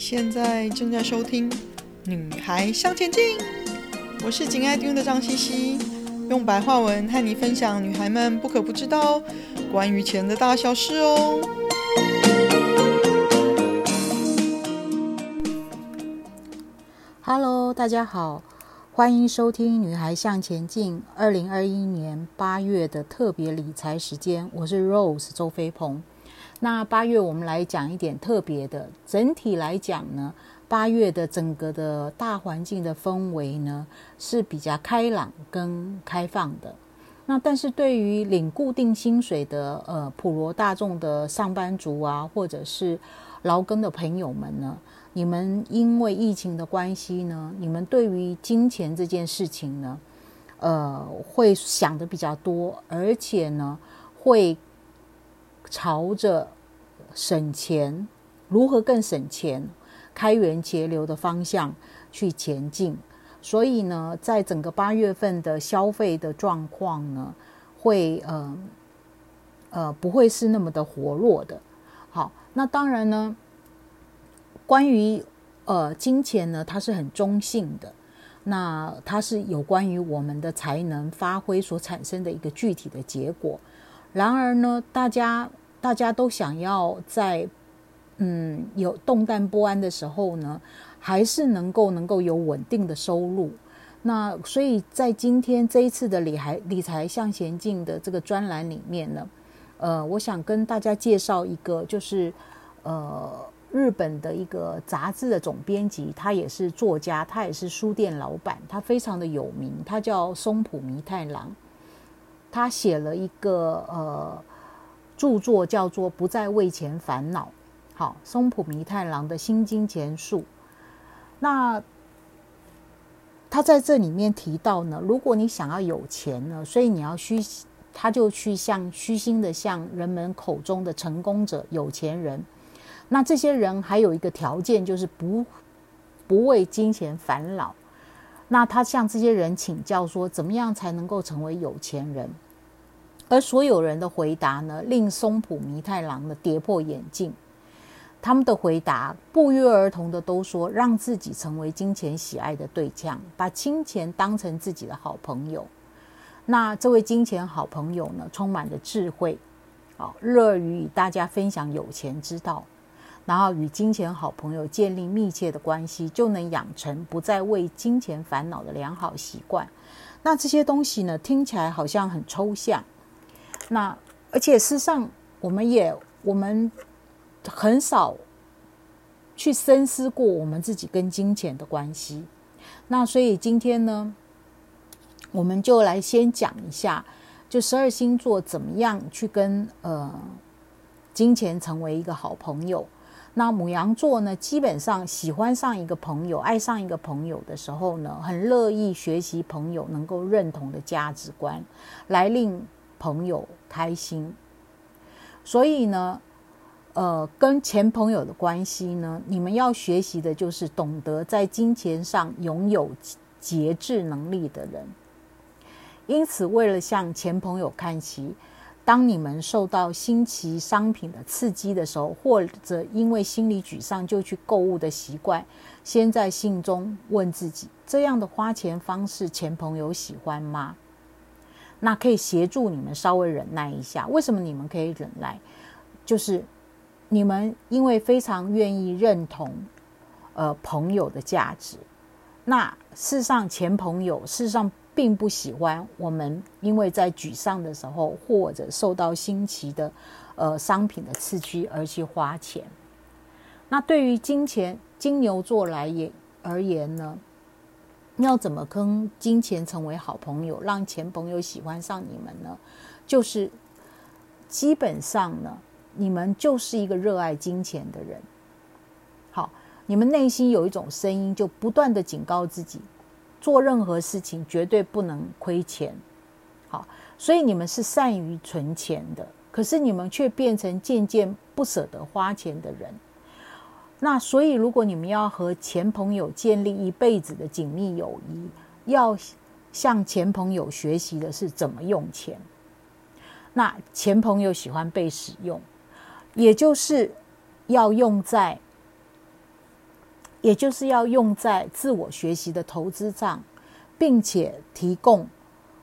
现在正在收听《女孩向前进》，我是紧爱听的张茜茜，用白话文和你分享女孩们不可不知道关于钱的大小事哦。Hello，大家好，欢迎收听《女孩向前进》二零二一年八月的特别理财时间，我是 Rose 周飞鹏。那八月我们来讲一点特别的。整体来讲呢，八月的整个的大环境的氛围呢是比较开朗跟开放的。那但是对于领固定薪水的呃普罗大众的上班族啊，或者是劳工的朋友们呢，你们因为疫情的关系呢，你们对于金钱这件事情呢，呃，会想的比较多，而且呢会。朝着省钱，如何更省钱、开源节流的方向去前进。所以呢，在整个八月份的消费的状况呢，会呃呃不会是那么的活络的。好，那当然呢，关于呃金钱呢，它是很中性的，那它是有关于我们的才能发挥所产生的一个具体的结果。然而呢，大家。大家都想要在嗯有动荡不安的时候呢，还是能够能够有稳定的收入。那所以在今天这一次的理财理财向前进的这个专栏里面呢，呃，我想跟大家介绍一个，就是呃日本的一个杂志的总编辑，他也是作家，他也是书店老板，他非常的有名，他叫松浦弥太郎，他写了一个呃。著作叫做《不再为钱烦恼》，好，松浦弥太郎的新金钱术。那他在这里面提到呢，如果你想要有钱呢，所以你要虚，他就去向虚心的向人们口中的成功者、有钱人。那这些人还有一个条件，就是不不为金钱烦恼。那他向这些人请教说，怎么样才能够成为有钱人？而所有人的回答呢，令松浦弥太郎的跌破眼镜。他们的回答不约而同的都说，让自己成为金钱喜爱的对象，把金钱当成自己的好朋友。那这位金钱好朋友呢，充满了智慧，好，乐于与大家分享有钱之道，然后与金钱好朋友建立密切的关系，就能养成不再为金钱烦恼的良好习惯。那这些东西呢，听起来好像很抽象。那而且事实上，我们也我们很少去深思过我们自己跟金钱的关系。那所以今天呢，我们就来先讲一下，就十二星座怎么样去跟呃金钱成为一个好朋友。那母羊座呢，基本上喜欢上一个朋友、爱上一个朋友的时候呢，很乐意学习朋友能够认同的价值观，来令。朋友开心，所以呢，呃，跟前朋友的关系呢，你们要学习的就是懂得在金钱上拥有节制能力的人。因此，为了向前朋友看齐，当你们受到新奇商品的刺激的时候，或者因为心里沮丧就去购物的习惯，先在信中问自己：这样的花钱方式，前朋友喜欢吗？那可以协助你们稍微忍耐一下。为什么你们可以忍耐？就是你们因为非常愿意认同，呃，朋友的价值。那事实上，前朋友事实上并不喜欢我们，因为在沮丧的时候，或者受到新奇的呃商品的刺激而去花钱。那对于金钱金牛座来也而言呢？要怎么跟金钱成为好朋友，让钱朋友喜欢上你们呢？就是基本上呢，你们就是一个热爱金钱的人。好，你们内心有一种声音，就不断的警告自己，做任何事情绝对不能亏钱。好，所以你们是善于存钱的，可是你们却变成渐渐不舍得花钱的人。那所以，如果你们要和前朋友建立一辈子的紧密友谊，要向前朋友学习的是怎么用钱。那前朋友喜欢被使用，也就是要用在也就是要用在自我学习的投资上，并且提供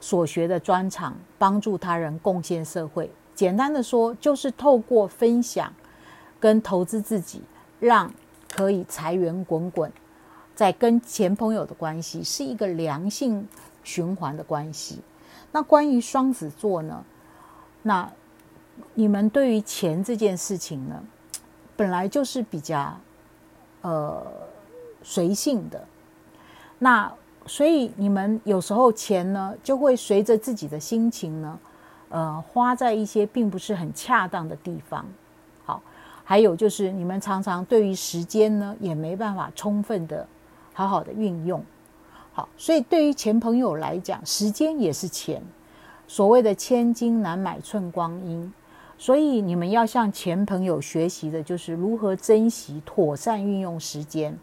所学的专长，帮助他人，贡献社会。简单的说，就是透过分享跟投资自己，让可以财源滚滚。在跟前朋友的关系是一个良性循环的关系。那关于双子座呢？那你们对于钱这件事情呢，本来就是比较呃随性的。那所以你们有时候钱呢，就会随着自己的心情呢，呃，花在一些并不是很恰当的地方。还有就是你们常常对于时间呢，也没办法充分的。好好的运用，好，所以对于前朋友来讲，时间也是钱。所谓的千金难买寸光阴，所以你们要向前朋友学习的，就是如何珍惜、妥善运用时间，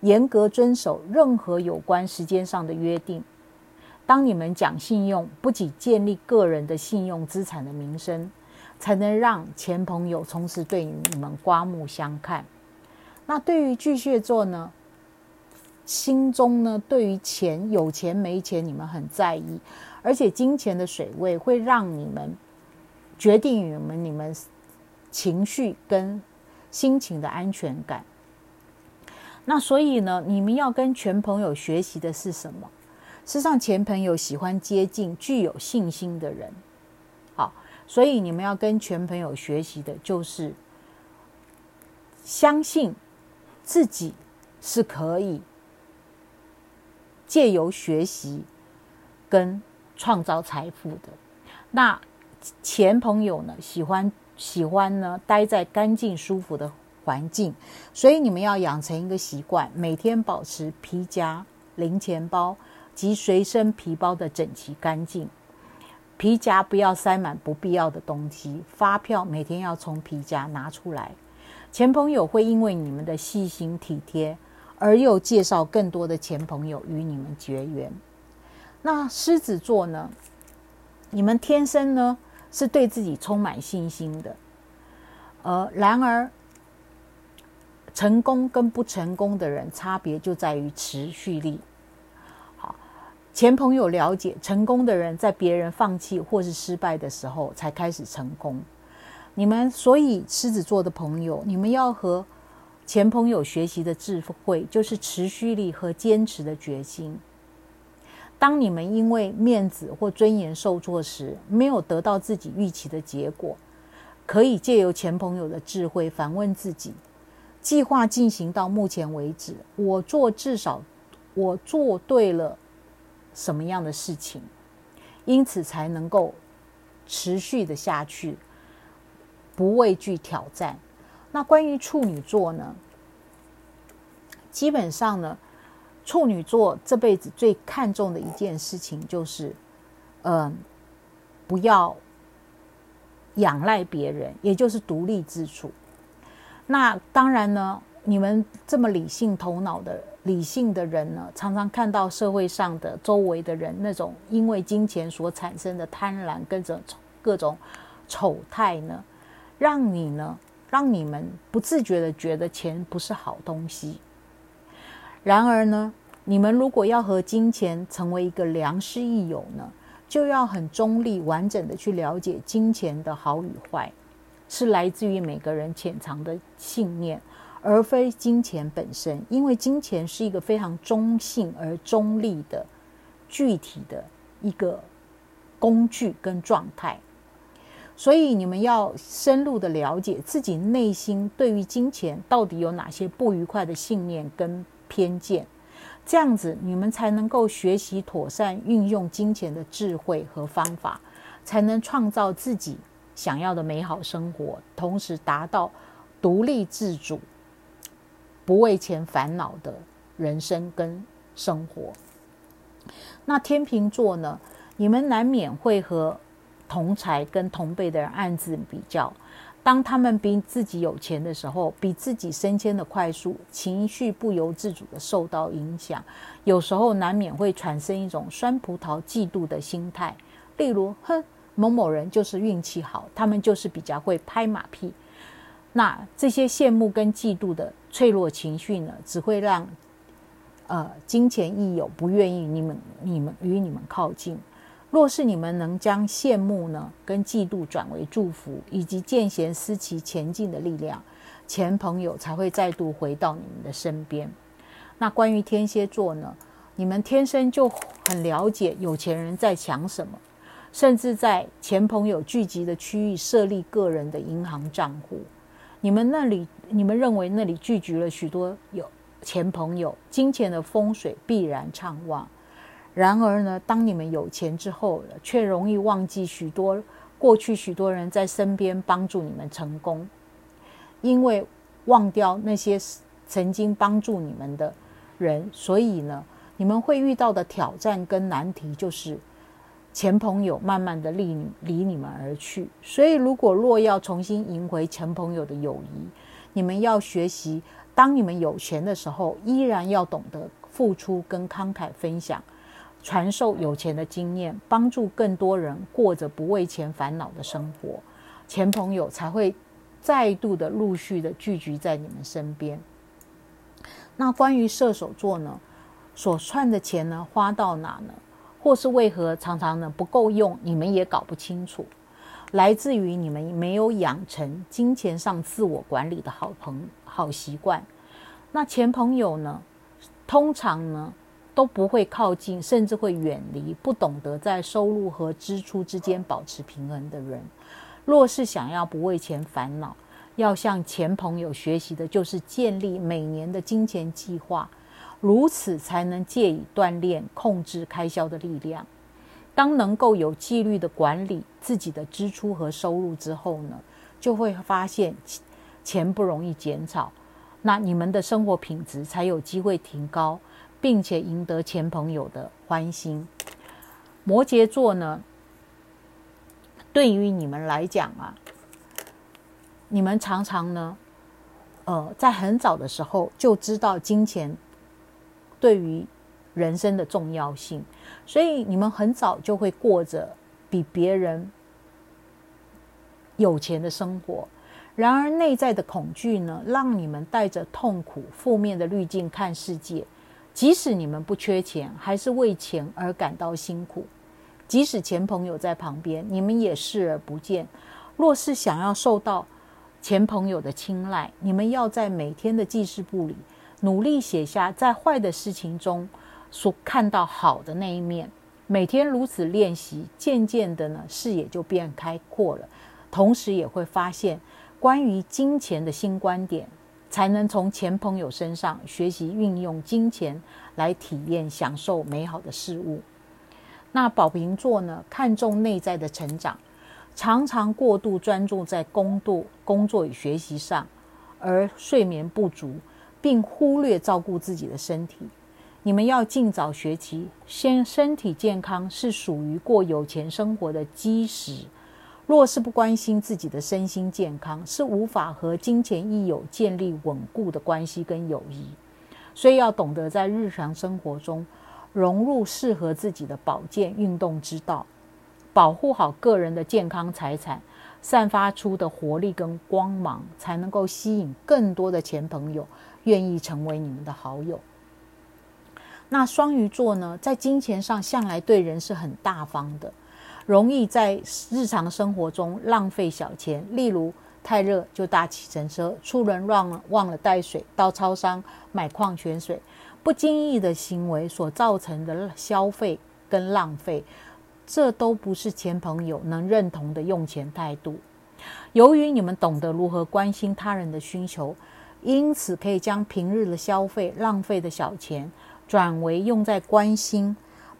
严格遵守任何有关时间上的约定。当你们讲信用，不仅建立个人的信用资产的名声，才能让前朋友从此对你们刮目相看。那对于巨蟹座呢？心中呢，对于钱有钱没钱，你们很在意，而且金钱的水位会让你们决定你们你们情绪跟心情的安全感。那所以呢，你们要跟钱朋友学习的是什么？事实上，前朋友喜欢接近具有信心的人。所以你们要跟钱朋友学习的就是相信自己是可以。借由学习跟创造财富的，那钱朋友呢，喜欢喜欢呢待在干净舒服的环境，所以你们要养成一个习惯，每天保持皮夹、零钱包及随身皮包的整齐干净。皮夹不要塞满不必要的东西，发票每天要从皮夹拿出来。前朋友会因为你们的细心体贴。而又介绍更多的前朋友与你们结缘。那狮子座呢？你们天生呢是对自己充满信心的。呃，然而成功跟不成功的人差别就在于持续力。前，朋友了解，成功的人在别人放弃或是失败的时候才开始成功。你们所以狮子座的朋友，你们要和。前朋友学习的智慧，就是持续力和坚持的决心。当你们因为面子或尊严受挫时，没有得到自己预期的结果，可以借由前朋友的智慧反问自己：计划进行到目前为止，我做至少我做对了什么样的事情，因此才能够持续的下去，不畏惧挑战。那关于处女座呢？基本上呢，处女座这辈子最看重的一件事情就是，嗯、不要仰赖别人，也就是独立自主。那当然呢，你们这么理性头脑的理性的人呢，常常看到社会上的周围的人那种因为金钱所产生的贪婪跟着各种丑态呢，让你呢。让你们不自觉的觉得钱不是好东西。然而呢，你们如果要和金钱成为一个良师益友呢，就要很中立、完整的去了解金钱的好与坏，是来自于每个人潜藏的信念，而非金钱本身。因为金钱是一个非常中性而中立的具体的一个工具跟状态。所以你们要深入的了解自己内心对于金钱到底有哪些不愉快的信念跟偏见，这样子你们才能够学习妥善运用金钱的智慧和方法，才能创造自己想要的美好生活，同时达到独立自主、不为钱烦恼的人生跟生活。那天秤座呢？你们难免会和。同才跟同辈的人暗自比较，当他们比自己有钱的时候，比自己升迁的快速，情绪不由自主的受到影响，有时候难免会产生一种酸葡萄嫉妒的心态。例如，哼，某某人就是运气好，他们就是比较会拍马屁。那这些羡慕跟嫉妒的脆弱情绪呢，只会让呃金钱益友不愿意你们你们与你们靠近。若是你们能将羡慕呢跟嫉妒转为祝福，以及见贤思齐前进的力量，前朋友才会再度回到你们的身边。那关于天蝎座呢，你们天生就很了解有钱人在想什么。甚至在前朋友聚集的区域设立个人的银行账户，你们那里，你们认为那里聚集了许多有钱朋友，金钱的风水必然畅旺。然而呢，当你们有钱之后，却容易忘记许多过去许多人在身边帮助你们成功，因为忘掉那些曾经帮助你们的人，所以呢，你们会遇到的挑战跟难题就是。前朋友慢慢的离你离你们而去，所以如果若要重新赢回前朋友的友谊，你们要学习，当你们有钱的时候，依然要懂得付出跟慷慨分享，传授有钱的经验，帮助更多人过着不为钱烦恼的生活，前朋友才会再度的陆续的聚集在你们身边。那关于射手座呢，所赚的钱呢，花到哪呢？或是为何常常呢不够用，你们也搞不清楚，来自于你们没有养成金钱上自我管理的好朋好习惯。那前朋友呢，通常呢都不会靠近，甚至会远离不懂得在收入和支出之间保持平衡的人。若是想要不为钱烦恼，要向前朋友学习的就是建立每年的金钱计划。如此才能借以锻炼控制开销的力量。当能够有纪律地管理自己的支出和收入之后呢，就会发现钱不容易减少，那你们的生活品质才有机会提高，并且赢得钱朋友的欢心。摩羯座呢，对于你们来讲啊，你们常常呢，呃，在很早的时候就知道金钱。对于人生的重要性，所以你们很早就会过着比别人有钱的生活。然而，内在的恐惧呢，让你们带着痛苦、负面的滤镜看世界。即使你们不缺钱，还是为钱而感到辛苦。即使钱朋友在旁边，你们也视而不见。若是想要受到钱朋友的青睐，你们要在每天的记事簿里。努力写下在坏的事情中所看到好的那一面，每天如此练习，渐渐的呢，视野就变开阔了，同时也会发现关于金钱的新观点，才能从前朋友身上学习运用金钱来体验享受美好的事物。那宝瓶座呢，看重内在的成长，常常过度专注在工作、工作与学习上，而睡眠不足。并忽略照顾自己的身体，你们要尽早学习，先身体健康是属于过有钱生活的基石。若是不关心自己的身心健康，是无法和金钱益友建立稳固的关系跟友谊。所以要懂得在日常生活中融入适合自己的保健运动之道，保护好个人的健康财产，散发出的活力跟光芒，才能够吸引更多的钱朋友。愿意成为你们的好友。那双鱼座呢，在金钱上向来对人是很大方的，容易在日常生活中浪费小钱，例如太热就搭计程车，出门忘了忘了带水，到超商买矿泉水，不经意的行为所造成的消费跟浪费，这都不是钱朋友能认同的用钱态度。由于你们懂得如何关心他人的需求。因此，可以将平日的消费浪费的小钱，转为用在关心、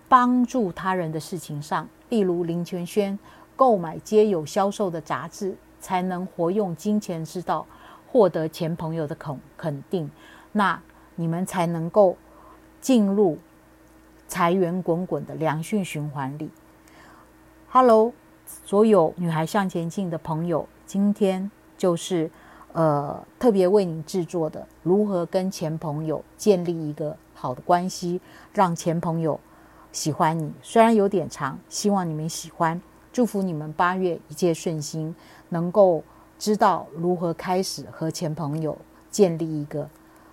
帮助他人的事情上。例如林泉轩购买街友销售的杂志，才能活用金钱之道，获得钱朋友的肯肯定。那你们才能够进入财源滚滚的良性循环里。Hello，所有女孩向前进的朋友，今天就是。呃，特别为你制作的，如何跟前朋友建立一个好的关系，让前朋友喜欢你。虽然有点长，希望你们喜欢。祝福你们八月一切顺心，能够知道如何开始和前朋友建立一个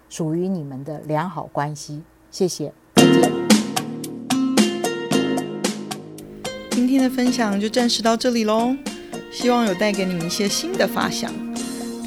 属于你们的良好关系。谢谢，再见。今天的分享就暂时到这里喽，希望有带给你们一些新的发想。